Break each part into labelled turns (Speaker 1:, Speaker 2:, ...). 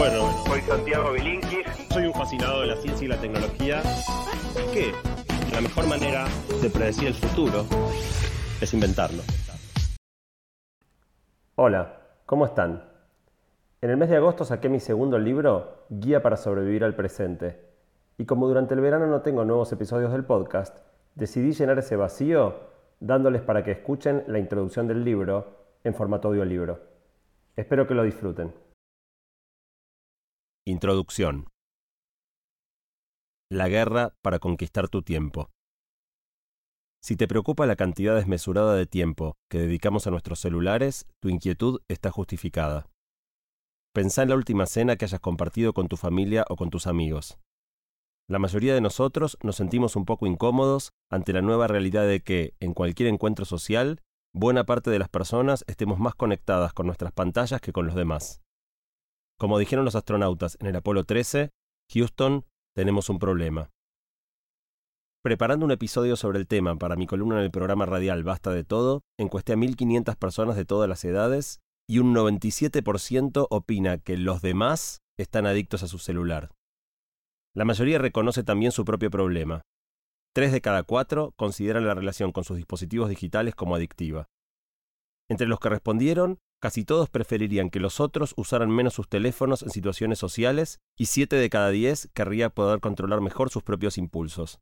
Speaker 1: Bueno,
Speaker 2: Soy Santiago Bilinkis.
Speaker 1: soy un fascinado de la ciencia y la tecnología. ¿Qué? La mejor manera de predecir el futuro es inventarlo.
Speaker 3: Hola, ¿cómo están? En el mes de agosto saqué mi segundo libro, Guía para sobrevivir al presente. Y como durante el verano no tengo nuevos episodios del podcast, decidí llenar ese vacío dándoles para que escuchen la introducción del libro en formato audiolibro. Espero que lo disfruten.
Speaker 4: Introducción. La guerra para conquistar tu tiempo. Si te preocupa la cantidad desmesurada de tiempo que dedicamos a nuestros celulares, tu inquietud está justificada. Pensá en la última cena que hayas compartido con tu familia o con tus amigos. La mayoría de nosotros nos sentimos un poco incómodos ante la nueva realidad de que, en cualquier encuentro social, buena parte de las personas estemos más conectadas con nuestras pantallas que con los demás. Como dijeron los astronautas en el Apolo 13, Houston, tenemos un problema. Preparando un episodio sobre el tema para mi columna en el programa radial Basta de Todo, encuesté a 1.500 personas de todas las edades y un 97% opina que los demás están adictos a su celular. La mayoría reconoce también su propio problema. Tres de cada cuatro consideran la relación con sus dispositivos digitales como adictiva. Entre los que respondieron, casi todos preferirían que los otros usaran menos sus teléfonos en situaciones sociales y siete de cada diez querría poder controlar mejor sus propios impulsos.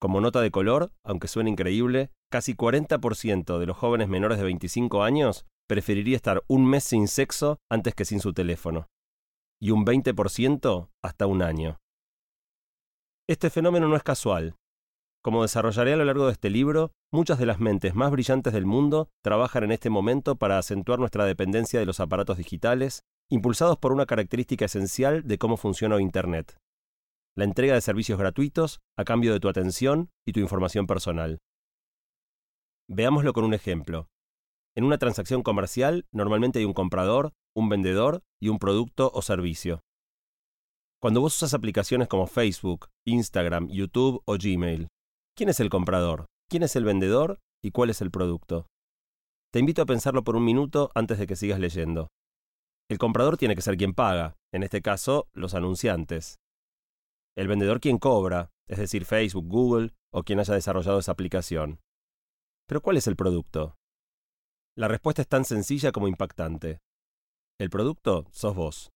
Speaker 4: Como nota de color, aunque suene increíble, casi 40% de los jóvenes menores de 25 años preferiría estar un mes sin sexo antes que sin su teléfono. Y un 20% hasta un año. Este fenómeno no es casual. Como desarrollaré a lo largo de este libro, muchas de las mentes más brillantes del mundo trabajan en este momento para acentuar nuestra dependencia de los aparatos digitales, impulsados por una característica esencial de cómo funciona Internet. La entrega de servicios gratuitos a cambio de tu atención y tu información personal. Veámoslo con un ejemplo. En una transacción comercial normalmente hay un comprador, un vendedor y un producto o servicio. Cuando vos usas aplicaciones como Facebook, Instagram, YouTube o Gmail, ¿quién es el comprador? ¿Quién es el vendedor? ¿Y cuál es el producto? Te invito a pensarlo por un minuto antes de que sigas leyendo. El comprador tiene que ser quien paga, en este caso, los anunciantes. El vendedor quien cobra, es decir, Facebook, Google o quien haya desarrollado esa aplicación. Pero ¿cuál es el producto? La respuesta es tan sencilla como impactante. El producto sos vos.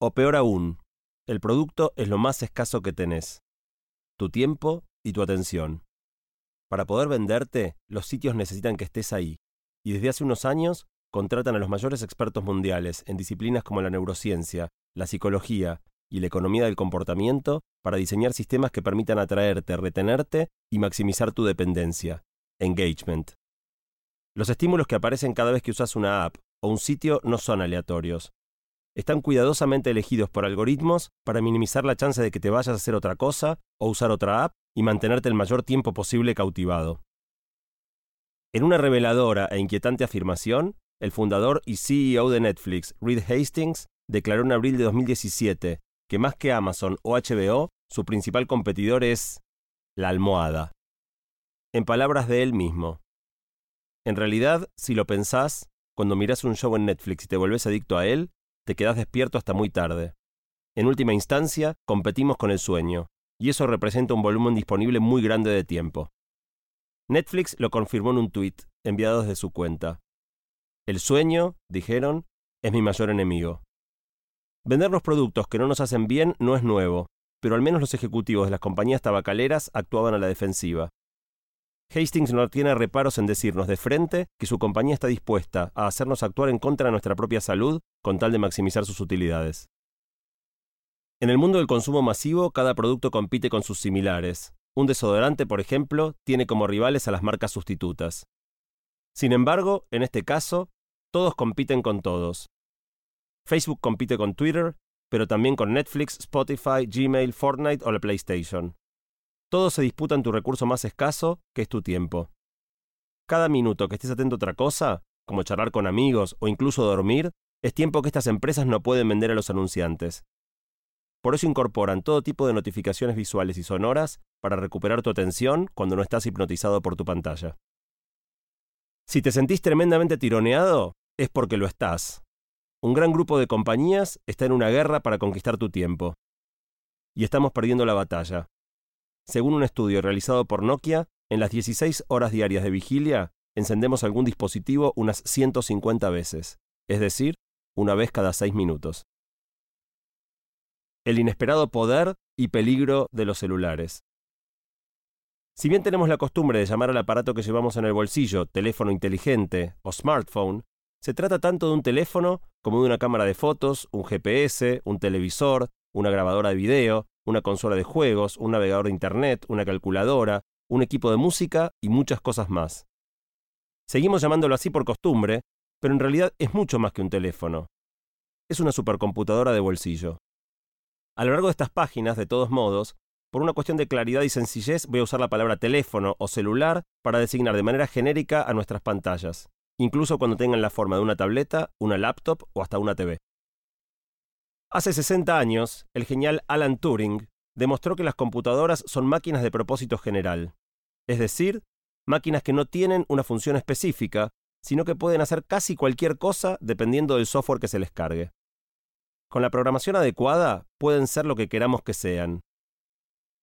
Speaker 4: O peor aún, el producto es lo más escaso que tenés. Tu tiempo y tu atención. Para poder venderte, los sitios necesitan que estés ahí. Y desde hace unos años contratan a los mayores expertos mundiales en disciplinas como la neurociencia, la psicología y la economía del comportamiento para diseñar sistemas que permitan atraerte, retenerte y maximizar tu dependencia. Engagement. Los estímulos que aparecen cada vez que usas una app o un sitio no son aleatorios. Están cuidadosamente elegidos por algoritmos para minimizar la chance de que te vayas a hacer otra cosa o usar otra app y mantenerte el mayor tiempo posible cautivado. En una reveladora e inquietante afirmación, el fundador y CEO de Netflix, Reed Hastings, declaró en abril de 2017 que más que Amazon o HBO, su principal competidor es la almohada. En palabras de él mismo. En realidad, si lo pensás, cuando mirás un show en Netflix y te volvés adicto a él, te quedás despierto hasta muy tarde. En última instancia, competimos con el sueño, y eso representa un volumen disponible muy grande de tiempo. Netflix lo confirmó en un tuit enviado desde su cuenta. El sueño, dijeron, es mi mayor enemigo. Vender los productos que no nos hacen bien no es nuevo, pero al menos los ejecutivos de las compañías tabacaleras actuaban a la defensiva. Hastings no tiene reparos en decirnos de frente que su compañía está dispuesta a hacernos actuar en contra de nuestra propia salud con tal de maximizar sus utilidades. En el mundo del consumo masivo, cada producto compite con sus similares. Un desodorante, por ejemplo, tiene como rivales a las marcas sustitutas. Sin embargo, en este caso, todos compiten con todos. Facebook compite con Twitter, pero también con Netflix, Spotify, Gmail, Fortnite o la PlayStation. Todos se disputan tu recurso más escaso, que es tu tiempo. Cada minuto que estés atento a otra cosa, como charlar con amigos o incluso dormir, es tiempo que estas empresas no pueden vender a los anunciantes. Por eso incorporan todo tipo de notificaciones visuales y sonoras para recuperar tu atención cuando no estás hipnotizado por tu pantalla. Si te sentís tremendamente tironeado, es porque lo estás. un gran grupo de compañías está en una guerra para conquistar tu tiempo. Y estamos perdiendo la batalla. Según un estudio realizado por Nokia, en las 16 horas diarias de vigilia, encendemos algún dispositivo unas 150 veces, es decir, una vez cada 6 minutos. El inesperado poder y peligro de los celulares. Si bien tenemos la costumbre de llamar al aparato que llevamos en el bolsillo teléfono inteligente o smartphone, se trata tanto de un teléfono como de una cámara de fotos, un GPS, un televisor, una grabadora de video, una consola de juegos, un navegador de Internet, una calculadora, un equipo de música y muchas cosas más. Seguimos llamándolo así por costumbre, pero en realidad es mucho más que un teléfono. Es una supercomputadora de bolsillo. A lo largo de estas páginas, de todos modos, por una cuestión de claridad y sencillez voy a usar la palabra teléfono o celular para designar de manera genérica a nuestras pantallas, incluso cuando tengan la forma de una tableta, una laptop o hasta una TV. Hace 60 años, el genial Alan Turing demostró que las computadoras son máquinas de propósito general, es decir, máquinas que no tienen una función específica, sino que pueden hacer casi cualquier cosa dependiendo del software que se les cargue. Con la programación adecuada, pueden ser lo que queramos que sean.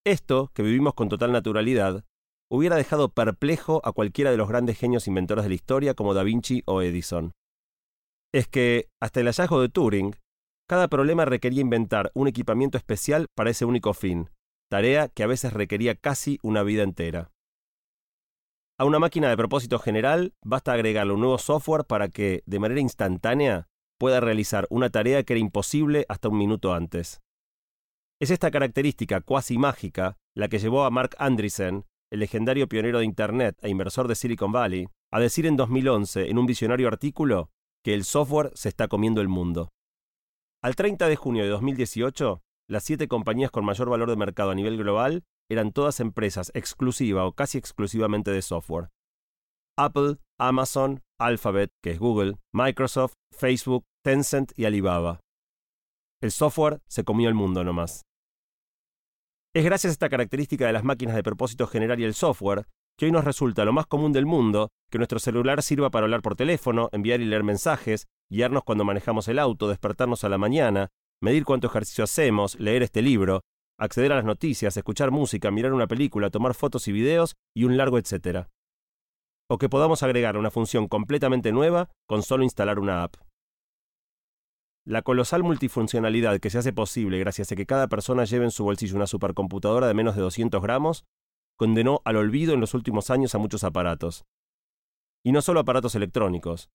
Speaker 4: Esto, que vivimos con total naturalidad, hubiera dejado perplejo a cualquiera de los grandes genios inventores de la historia como Da Vinci o Edison. Es que, hasta el hallazgo de Turing, cada problema requería inventar un equipamiento especial para ese único fin, tarea que a veces requería casi una vida entera. A una máquina de propósito general basta agregarle un nuevo software para que, de manera instantánea, pueda realizar una tarea que era imposible hasta un minuto antes. Es esta característica cuasi mágica la que llevó a Mark Andreessen, el legendario pionero de Internet e inversor de Silicon Valley, a decir en 2011 en un visionario artículo que el software se está comiendo el mundo. Al 30 de junio de 2018, las siete compañías con mayor valor de mercado a nivel global eran todas empresas exclusiva o casi exclusivamente de software. Apple, Amazon, Alphabet, que es Google, Microsoft, Facebook, Tencent y Alibaba. El software se comió el mundo nomás. Es gracias a esta característica de las máquinas de propósito general y el software que hoy nos resulta lo más común del mundo que nuestro celular sirva para hablar por teléfono, enviar y leer mensajes, guiarnos cuando manejamos el auto, despertarnos a la mañana, medir cuánto ejercicio hacemos, leer este libro, acceder a las noticias, escuchar música, mirar una película, tomar fotos y videos y un largo etcétera. O que podamos agregar una función completamente nueva con solo instalar una app. La colosal multifuncionalidad que se hace posible gracias a que cada persona lleve en su bolsillo una supercomputadora de menos de 200 gramos condenó al olvido en los últimos años a muchos aparatos. Y no solo aparatos electrónicos.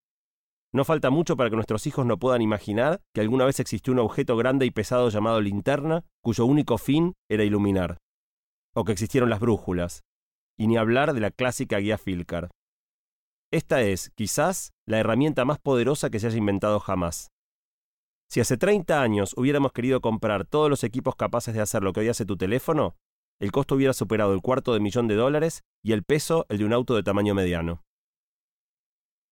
Speaker 4: No falta mucho para que nuestros hijos no puedan imaginar que alguna vez existió un objeto grande y pesado llamado linterna, cuyo único fin era iluminar. O que existieron las brújulas. Y ni hablar de la clásica guía Filcar. Esta es, quizás, la herramienta más poderosa que se haya inventado jamás. Si hace 30 años hubiéramos querido comprar todos los equipos capaces de hacer lo que hoy hace tu teléfono, el costo hubiera superado el cuarto de millón de dólares y el peso el de un auto de tamaño mediano.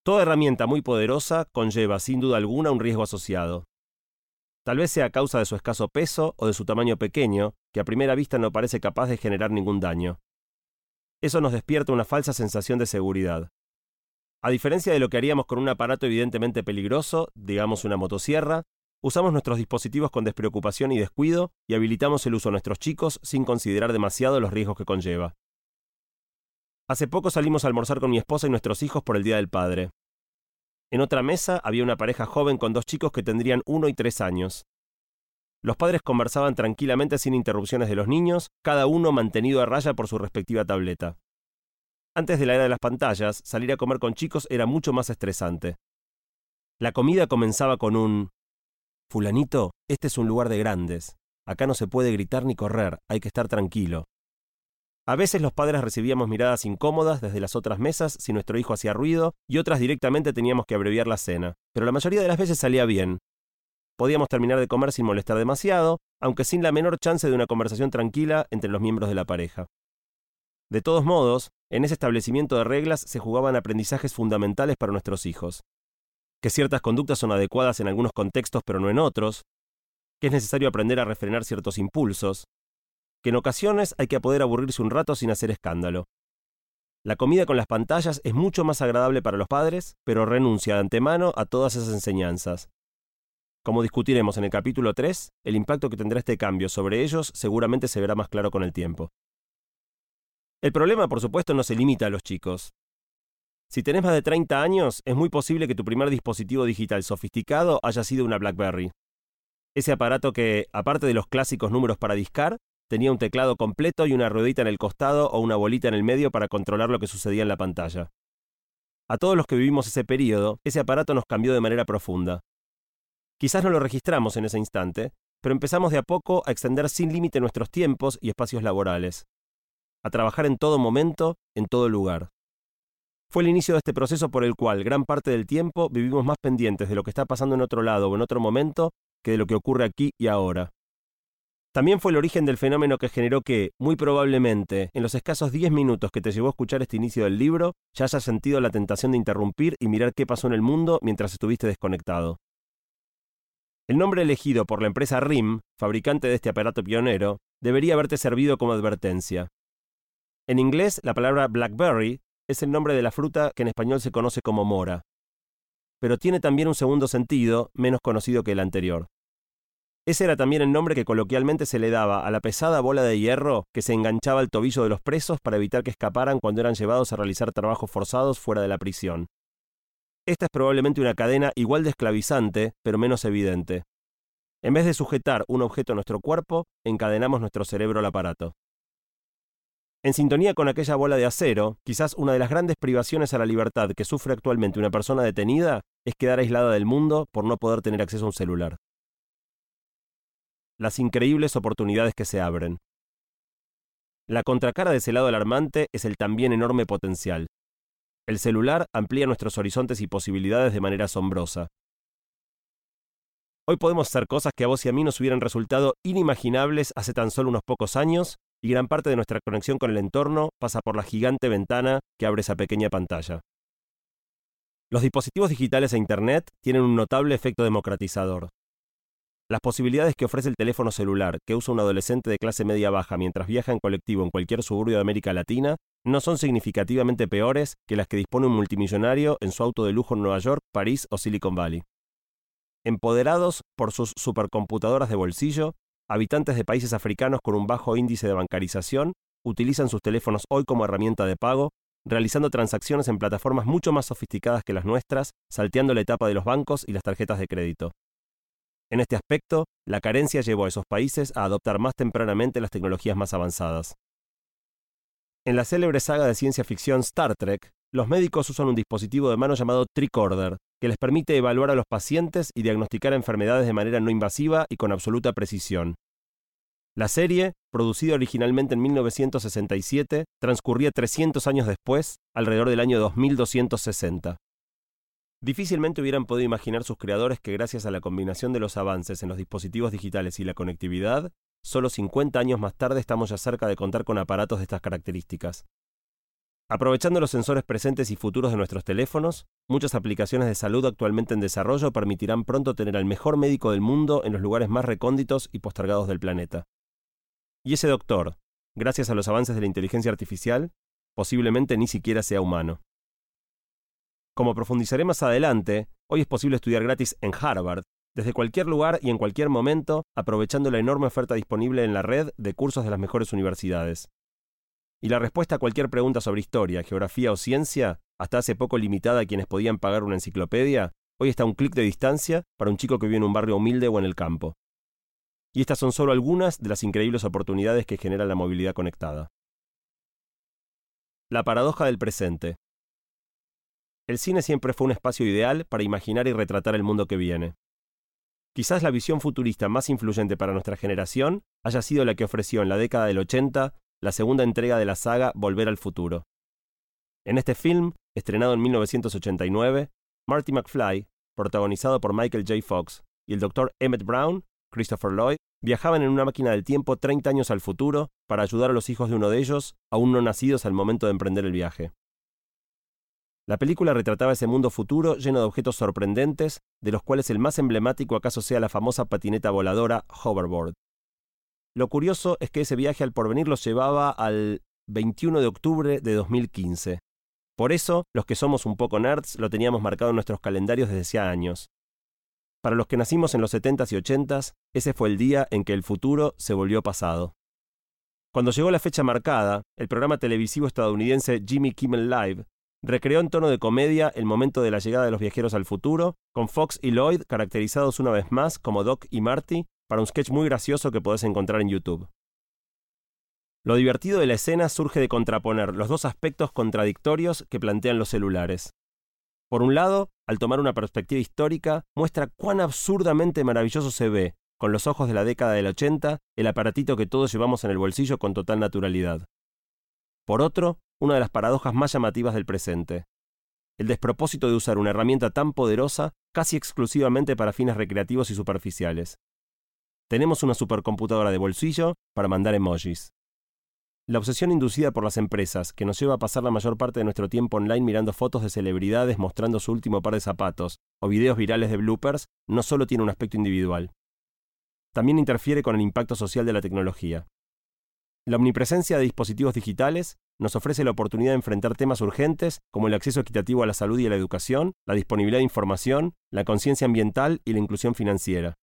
Speaker 4: Toda herramienta muy poderosa conlleva sin duda alguna un riesgo asociado. Tal vez sea a causa de su escaso peso o de su tamaño pequeño, que a primera vista no parece capaz de generar ningún daño. Eso nos despierta una falsa sensación de seguridad. A diferencia de lo que haríamos con un aparato evidentemente peligroso, digamos una motosierra, Usamos nuestros dispositivos con despreocupación y descuido y habilitamos el uso a nuestros chicos sin considerar demasiado los riesgos que conlleva. Hace poco salimos a almorzar con mi esposa y nuestros hijos por el Día del Padre. En otra mesa había una pareja joven con dos chicos que tendrían uno y tres años. Los padres conversaban tranquilamente sin interrupciones de los niños, cada uno mantenido a raya por su respectiva tableta. Antes de la era de las pantallas, salir a comer con chicos era mucho más estresante. La comida comenzaba con un Fulanito, este es un lugar de grandes. Acá no se puede gritar ni correr, hay que estar tranquilo. A veces los padres recibíamos miradas incómodas desde las otras mesas si nuestro hijo hacía ruido y otras directamente teníamos que abreviar la cena, pero la mayoría de las veces salía bien. Podíamos terminar de comer sin molestar demasiado, aunque sin la menor chance de una conversación tranquila entre los miembros de la pareja. De todos modos, en ese establecimiento de reglas se jugaban aprendizajes fundamentales para nuestros hijos que ciertas conductas son adecuadas en algunos contextos pero no en otros, que es necesario aprender a refrenar ciertos impulsos, que en ocasiones hay que poder aburrirse un rato sin hacer escándalo. La comida con las pantallas es mucho más agradable para los padres, pero renuncia de antemano a todas esas enseñanzas. Como discutiremos en el capítulo 3, el impacto que tendrá este cambio sobre ellos seguramente se verá más claro con el tiempo. El problema, por supuesto, no se limita a los chicos. Si tenés más de 30 años, es muy posible que tu primer dispositivo digital sofisticado haya sido una BlackBerry. Ese aparato que, aparte de los clásicos números para discar, tenía un teclado completo y una ruedita en el costado o una bolita en el medio para controlar lo que sucedía en la pantalla. A todos los que vivimos ese periodo, ese aparato nos cambió de manera profunda. Quizás no lo registramos en ese instante, pero empezamos de a poco a extender sin límite nuestros tiempos y espacios laborales, a trabajar en todo momento, en todo lugar. Fue el inicio de este proceso por el cual gran parte del tiempo vivimos más pendientes de lo que está pasando en otro lado o en otro momento que de lo que ocurre aquí y ahora. También fue el origen del fenómeno que generó que, muy probablemente, en los escasos 10 minutos que te llevó a escuchar este inicio del libro, ya hayas sentido la tentación de interrumpir y mirar qué pasó en el mundo mientras estuviste desconectado. El nombre elegido por la empresa RIM, fabricante de este aparato pionero, debería haberte servido como advertencia. En inglés, la palabra blackberry es el nombre de la fruta que en español se conoce como mora. Pero tiene también un segundo sentido, menos conocido que el anterior. Ese era también el nombre que coloquialmente se le daba a la pesada bola de hierro que se enganchaba al tobillo de los presos para evitar que escaparan cuando eran llevados a realizar trabajos forzados fuera de la prisión. Esta es probablemente una cadena igual de esclavizante, pero menos evidente. En vez de sujetar un objeto a nuestro cuerpo, encadenamos nuestro cerebro al aparato. En sintonía con aquella bola de acero, quizás una de las grandes privaciones a la libertad que sufre actualmente una persona detenida es quedar aislada del mundo por no poder tener acceso a un celular. Las increíbles oportunidades que se abren. La contracara de ese lado alarmante es el también enorme potencial. El celular amplía nuestros horizontes y posibilidades de manera asombrosa. Hoy podemos hacer cosas que a vos y a mí nos hubieran resultado inimaginables hace tan solo unos pocos años y gran parte de nuestra conexión con el entorno pasa por la gigante ventana que abre esa pequeña pantalla. Los dispositivos digitales e Internet tienen un notable efecto democratizador. Las posibilidades que ofrece el teléfono celular que usa un adolescente de clase media baja mientras viaja en colectivo en cualquier suburbio de América Latina no son significativamente peores que las que dispone un multimillonario en su auto de lujo en Nueva York, París o Silicon Valley. Empoderados por sus supercomputadoras de bolsillo, habitantes de países africanos con un bajo índice de bancarización utilizan sus teléfonos hoy como herramienta de pago, realizando transacciones en plataformas mucho más sofisticadas que las nuestras, salteando la etapa de los bancos y las tarjetas de crédito. En este aspecto, la carencia llevó a esos países a adoptar más tempranamente las tecnologías más avanzadas. En la célebre saga de ciencia ficción Star Trek, los médicos usan un dispositivo de mano llamado tricorder, que les permite evaluar a los pacientes y diagnosticar enfermedades de manera no invasiva y con absoluta precisión. La serie, producida originalmente en 1967, transcurría 300 años después, alrededor del año 2260. Difícilmente hubieran podido imaginar sus creadores que gracias a la combinación de los avances en los dispositivos digitales y la conectividad, solo 50 años más tarde estamos ya cerca de contar con aparatos de estas características. Aprovechando los sensores presentes y futuros de nuestros teléfonos, muchas aplicaciones de salud actualmente en desarrollo permitirán pronto tener al mejor médico del mundo en los lugares más recónditos y postergados del planeta. Y ese doctor, gracias a los avances de la inteligencia artificial, posiblemente ni siquiera sea humano. Como profundizaré más adelante, hoy es posible estudiar gratis en Harvard, desde cualquier lugar y en cualquier momento, aprovechando la enorme oferta disponible en la red de cursos de las mejores universidades. Y la respuesta a cualquier pregunta sobre historia, geografía o ciencia, hasta hace poco limitada a quienes podían pagar una enciclopedia, hoy está a un clic de distancia para un chico que vive en un barrio humilde o en el campo. Y estas son solo algunas de las increíbles oportunidades que genera la movilidad conectada. La paradoja del presente. El cine siempre fue un espacio ideal para imaginar y retratar el mundo que viene. Quizás la visión futurista más influyente para nuestra generación haya sido la que ofreció en la década del 80 la segunda entrega de la saga Volver al Futuro. En este film, estrenado en 1989, Marty McFly, protagonizado por Michael J. Fox, y el Dr. Emmett Brown, Christopher Lloyd, viajaban en una máquina del tiempo 30 años al futuro para ayudar a los hijos de uno de ellos, aún no nacidos al momento de emprender el viaje. La película retrataba ese mundo futuro lleno de objetos sorprendentes, de los cuales el más emblemático acaso sea la famosa patineta voladora Hoverboard. Lo curioso es que ese viaje al porvenir los llevaba al 21 de octubre de 2015. Por eso, los que somos un poco nerds lo teníamos marcado en nuestros calendarios desde hacía años. Para los que nacimos en los 70s y 80s, ese fue el día en que el futuro se volvió pasado. Cuando llegó la fecha marcada, el programa televisivo estadounidense Jimmy Kimmel Live recreó en tono de comedia el momento de la llegada de los viajeros al futuro, con Fox y Lloyd caracterizados una vez más como Doc y Marty para un sketch muy gracioso que podés encontrar en YouTube. Lo divertido de la escena surge de contraponer los dos aspectos contradictorios que plantean los celulares. Por un lado, al tomar una perspectiva histórica, muestra cuán absurdamente maravilloso se ve, con los ojos de la década del 80, el aparatito que todos llevamos en el bolsillo con total naturalidad. Por otro, una de las paradojas más llamativas del presente. El despropósito de usar una herramienta tan poderosa casi exclusivamente para fines recreativos y superficiales. Tenemos una supercomputadora de bolsillo para mandar emojis. La obsesión inducida por las empresas, que nos lleva a pasar la mayor parte de nuestro tiempo online mirando fotos de celebridades mostrando su último par de zapatos, o videos virales de bloopers, no solo tiene un aspecto individual. También interfiere con el impacto social de la tecnología. La omnipresencia de dispositivos digitales nos ofrece la oportunidad de enfrentar temas urgentes como el acceso equitativo a la salud y a la educación, la disponibilidad de información, la conciencia ambiental y la inclusión financiera.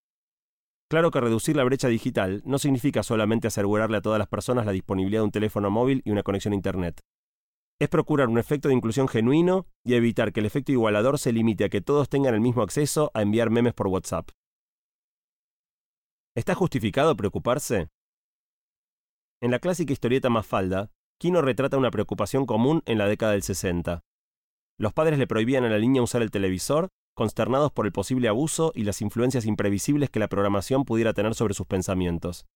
Speaker 4: Claro que reducir la brecha digital no significa solamente asegurarle a todas las personas la disponibilidad de un teléfono móvil y una conexión a Internet. Es procurar un efecto de inclusión genuino y evitar que el efecto igualador se limite a que todos tengan el mismo acceso a enviar memes por WhatsApp. ¿Está justificado preocuparse? En la clásica historieta Mafalda, Kino retrata una preocupación común en la década del 60. Los padres le prohibían a la niña usar el televisor consternados por el posible abuso y las influencias imprevisibles que la programación pudiera tener sobre sus pensamientos.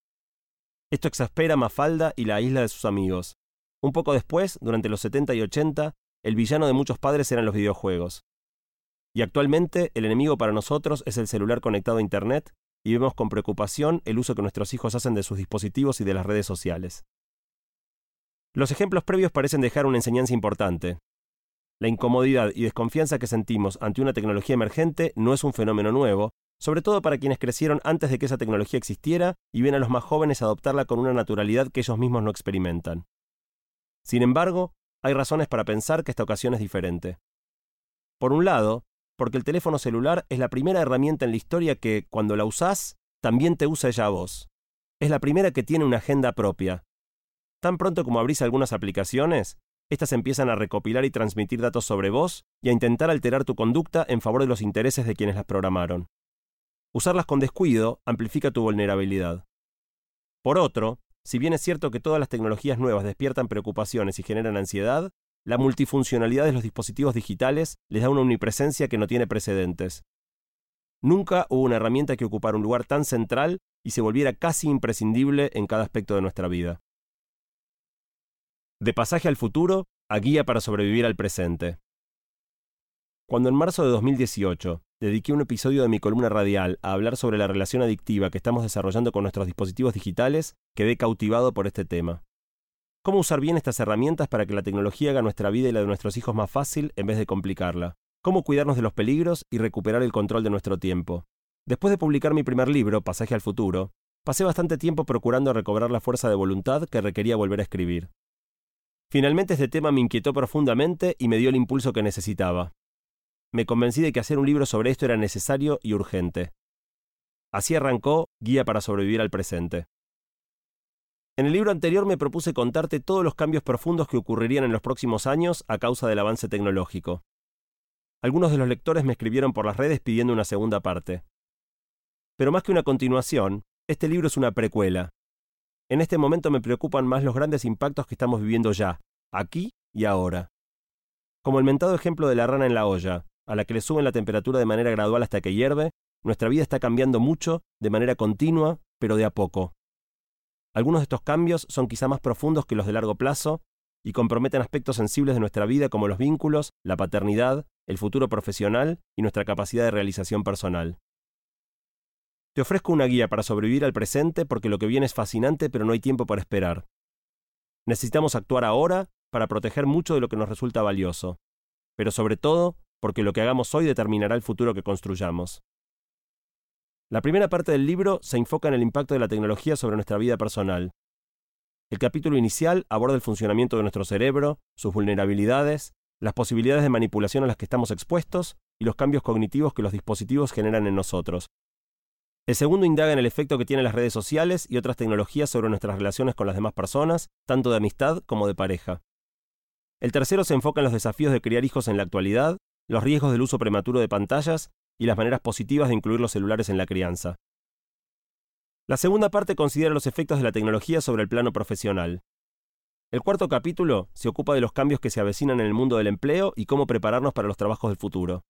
Speaker 4: Esto exaspera a Mafalda y la isla de sus amigos. Un poco después, durante los 70 y 80, el villano de muchos padres eran los videojuegos. Y actualmente el enemigo para nosotros es el celular conectado a Internet y vemos con preocupación el uso que nuestros hijos hacen de sus dispositivos y de las redes sociales. Los ejemplos previos parecen dejar una enseñanza importante. La incomodidad y desconfianza que sentimos ante una tecnología emergente no es un fenómeno nuevo, sobre todo para quienes crecieron antes de que esa tecnología existiera y ven a los más jóvenes adoptarla con una naturalidad que ellos mismos no experimentan. Sin embargo, hay razones para pensar que esta ocasión es diferente. Por un lado, porque el teléfono celular es la primera herramienta en la historia que, cuando la usás, también te usa ella a vos. Es la primera que tiene una agenda propia. Tan pronto como abrís algunas aplicaciones, estas empiezan a recopilar y transmitir datos sobre vos y a intentar alterar tu conducta en favor de los intereses de quienes las programaron. Usarlas con descuido amplifica tu vulnerabilidad. Por otro, si bien es cierto que todas las tecnologías nuevas despiertan preocupaciones y generan ansiedad, la multifuncionalidad de los dispositivos digitales les da una omnipresencia que no tiene precedentes. Nunca hubo una herramienta que ocupara un lugar tan central y se volviera casi imprescindible en cada aspecto de nuestra vida. De pasaje al futuro a guía para sobrevivir al presente. Cuando en marzo de 2018 dediqué un episodio de mi columna radial a hablar sobre la relación adictiva que estamos desarrollando con nuestros dispositivos digitales, quedé cautivado por este tema. ¿Cómo usar bien estas herramientas para que la tecnología haga nuestra vida y la de nuestros hijos más fácil en vez de complicarla? ¿Cómo cuidarnos de los peligros y recuperar el control de nuestro tiempo? Después de publicar mi primer libro, Pasaje al Futuro, pasé bastante tiempo procurando recobrar la fuerza de voluntad que requería volver a escribir. Finalmente este tema me inquietó profundamente y me dio el impulso que necesitaba. Me convencí de que hacer un libro sobre esto era necesario y urgente. Así arrancó Guía para sobrevivir al presente. En el libro anterior me propuse contarte todos los cambios profundos que ocurrirían en los próximos años a causa del avance tecnológico. Algunos de los lectores me escribieron por las redes pidiendo una segunda parte. Pero más que una continuación, este libro es una precuela, en este momento me preocupan más los grandes impactos que estamos viviendo ya, aquí y ahora. Como el mentado ejemplo de la rana en la olla, a la que le suben la temperatura de manera gradual hasta que hierve, nuestra vida está cambiando mucho, de manera continua, pero de a poco. Algunos de estos cambios son quizá más profundos que los de largo plazo y comprometen aspectos sensibles de nuestra vida como los vínculos, la paternidad, el futuro profesional y nuestra capacidad de realización personal. Te ofrezco una guía para sobrevivir al presente porque lo que viene es fascinante pero no hay tiempo para esperar. Necesitamos actuar ahora para proteger mucho de lo que nos resulta valioso, pero sobre todo porque lo que hagamos hoy determinará el futuro que construyamos. La primera parte del libro se enfoca en el impacto de la tecnología sobre nuestra vida personal. El capítulo inicial aborda el funcionamiento de nuestro cerebro, sus vulnerabilidades, las posibilidades de manipulación a las que estamos expuestos y los cambios cognitivos que los dispositivos generan en nosotros. El segundo indaga en el efecto que tienen las redes sociales y otras tecnologías sobre nuestras relaciones con las demás personas, tanto de amistad como de pareja. El tercero se enfoca en los desafíos de criar hijos en la actualidad, los riesgos del uso prematuro de pantallas y las maneras positivas de incluir los celulares en la crianza. La segunda parte considera los efectos de la tecnología sobre el plano profesional. El cuarto capítulo se ocupa de los cambios que se avecinan en el mundo del empleo y cómo prepararnos para los trabajos del futuro.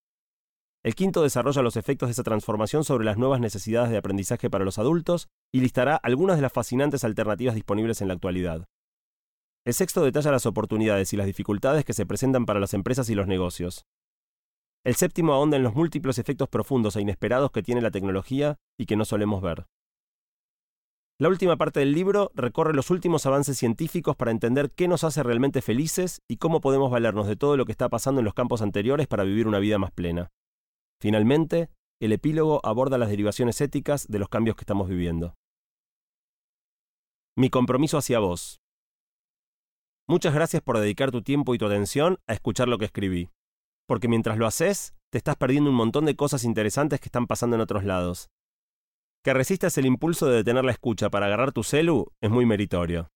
Speaker 4: El quinto desarrolla los efectos de esa transformación sobre las nuevas necesidades de aprendizaje para los adultos y listará algunas de las fascinantes alternativas disponibles en la actualidad. El sexto detalla las oportunidades y las dificultades que se presentan para las empresas y los negocios. El séptimo ahonda en los múltiples efectos profundos e inesperados que tiene la tecnología y que no solemos ver. La última parte del libro recorre los últimos avances científicos para entender qué nos hace realmente felices y cómo podemos valernos de todo lo que está pasando en los campos anteriores para vivir una vida más plena. Finalmente, el epílogo aborda las derivaciones éticas de los cambios que estamos viviendo. Mi compromiso hacia vos. Muchas gracias por dedicar tu tiempo y tu atención a escuchar lo que escribí. Porque mientras lo haces, te estás perdiendo un montón de cosas interesantes que están pasando en otros lados. Que resistas el impulso de detener la escucha para agarrar tu celu es muy meritorio.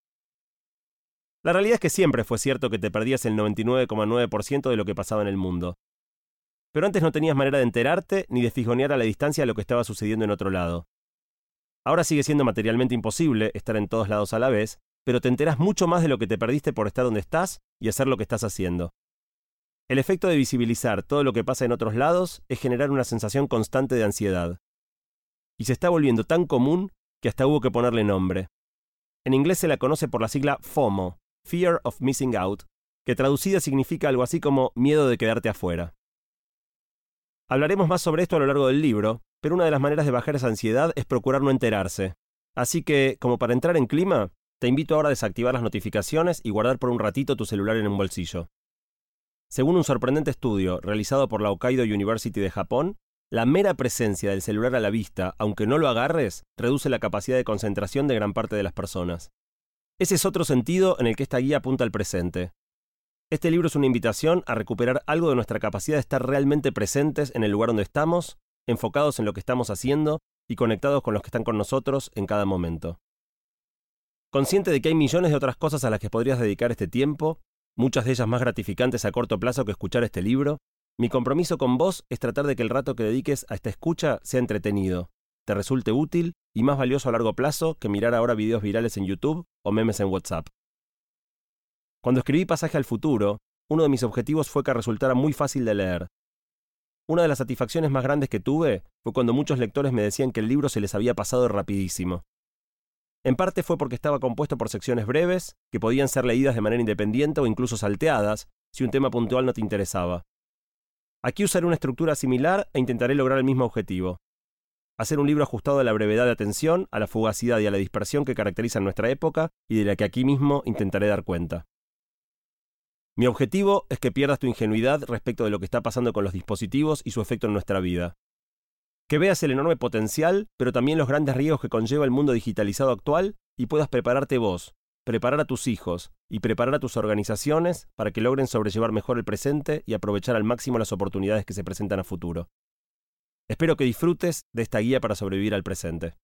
Speaker 4: La realidad es que siempre fue cierto que te perdías el 99,9% de lo que pasaba en el mundo. Pero antes no tenías manera de enterarte ni de fijonear a la distancia lo que estaba sucediendo en otro lado. Ahora sigue siendo materialmente imposible estar en todos lados a la vez, pero te enteras mucho más de lo que te perdiste por estar donde estás y hacer lo que estás haciendo. El efecto de visibilizar todo lo que pasa en otros lados es generar una sensación constante de ansiedad. Y se está volviendo tan común que hasta hubo que ponerle nombre. En inglés se la conoce por la sigla FOMO, Fear of Missing Out, que traducida significa algo así como miedo de quedarte afuera. Hablaremos más sobre esto a lo largo del libro, pero una de las maneras de bajar esa ansiedad es procurar no enterarse. Así que, como para entrar en clima, te invito ahora a desactivar las notificaciones y guardar por un ratito tu celular en un bolsillo. Según un sorprendente estudio realizado por la Hokkaido University de Japón, la mera presencia del celular a la vista, aunque no lo agarres, reduce la capacidad de concentración de gran parte de las personas. Ese es otro sentido en el que esta guía apunta al presente. Este libro es una invitación a recuperar algo de nuestra capacidad de estar realmente presentes en el lugar donde estamos, enfocados en lo que estamos haciendo y conectados con los que están con nosotros en cada momento. Consciente de que hay millones de otras cosas a las que podrías dedicar este tiempo, muchas de ellas más gratificantes a corto plazo que escuchar este libro, mi compromiso con vos es tratar de que el rato que dediques a esta escucha sea entretenido, te resulte útil y más valioso a largo plazo que mirar ahora videos virales en YouTube o memes en WhatsApp. Cuando escribí Pasaje al Futuro, uno de mis objetivos fue que resultara muy fácil de leer. Una de las satisfacciones más grandes que tuve fue cuando muchos lectores me decían que el libro se les había pasado rapidísimo. En parte fue porque estaba compuesto por secciones breves, que podían ser leídas de manera independiente o incluso salteadas, si un tema puntual no te interesaba. Aquí usaré una estructura similar e intentaré lograr el mismo objetivo. Hacer un libro ajustado a la brevedad de atención, a la fugacidad y a la dispersión que caracterizan nuestra época y de la que aquí mismo intentaré dar cuenta. Mi objetivo es que pierdas tu ingenuidad respecto de lo que está pasando con los dispositivos y su efecto en nuestra vida que veas el enorme potencial, pero también los grandes riesgos que conlleva el mundo digitalizado actual y puedas prepararte vos, preparar a tus hijos y preparar a tus organizaciones para que logren sobrellevar mejor el presente y aprovechar al máximo las oportunidades que se presentan a futuro. Espero que disfrutes de esta guía para sobrevivir al presente.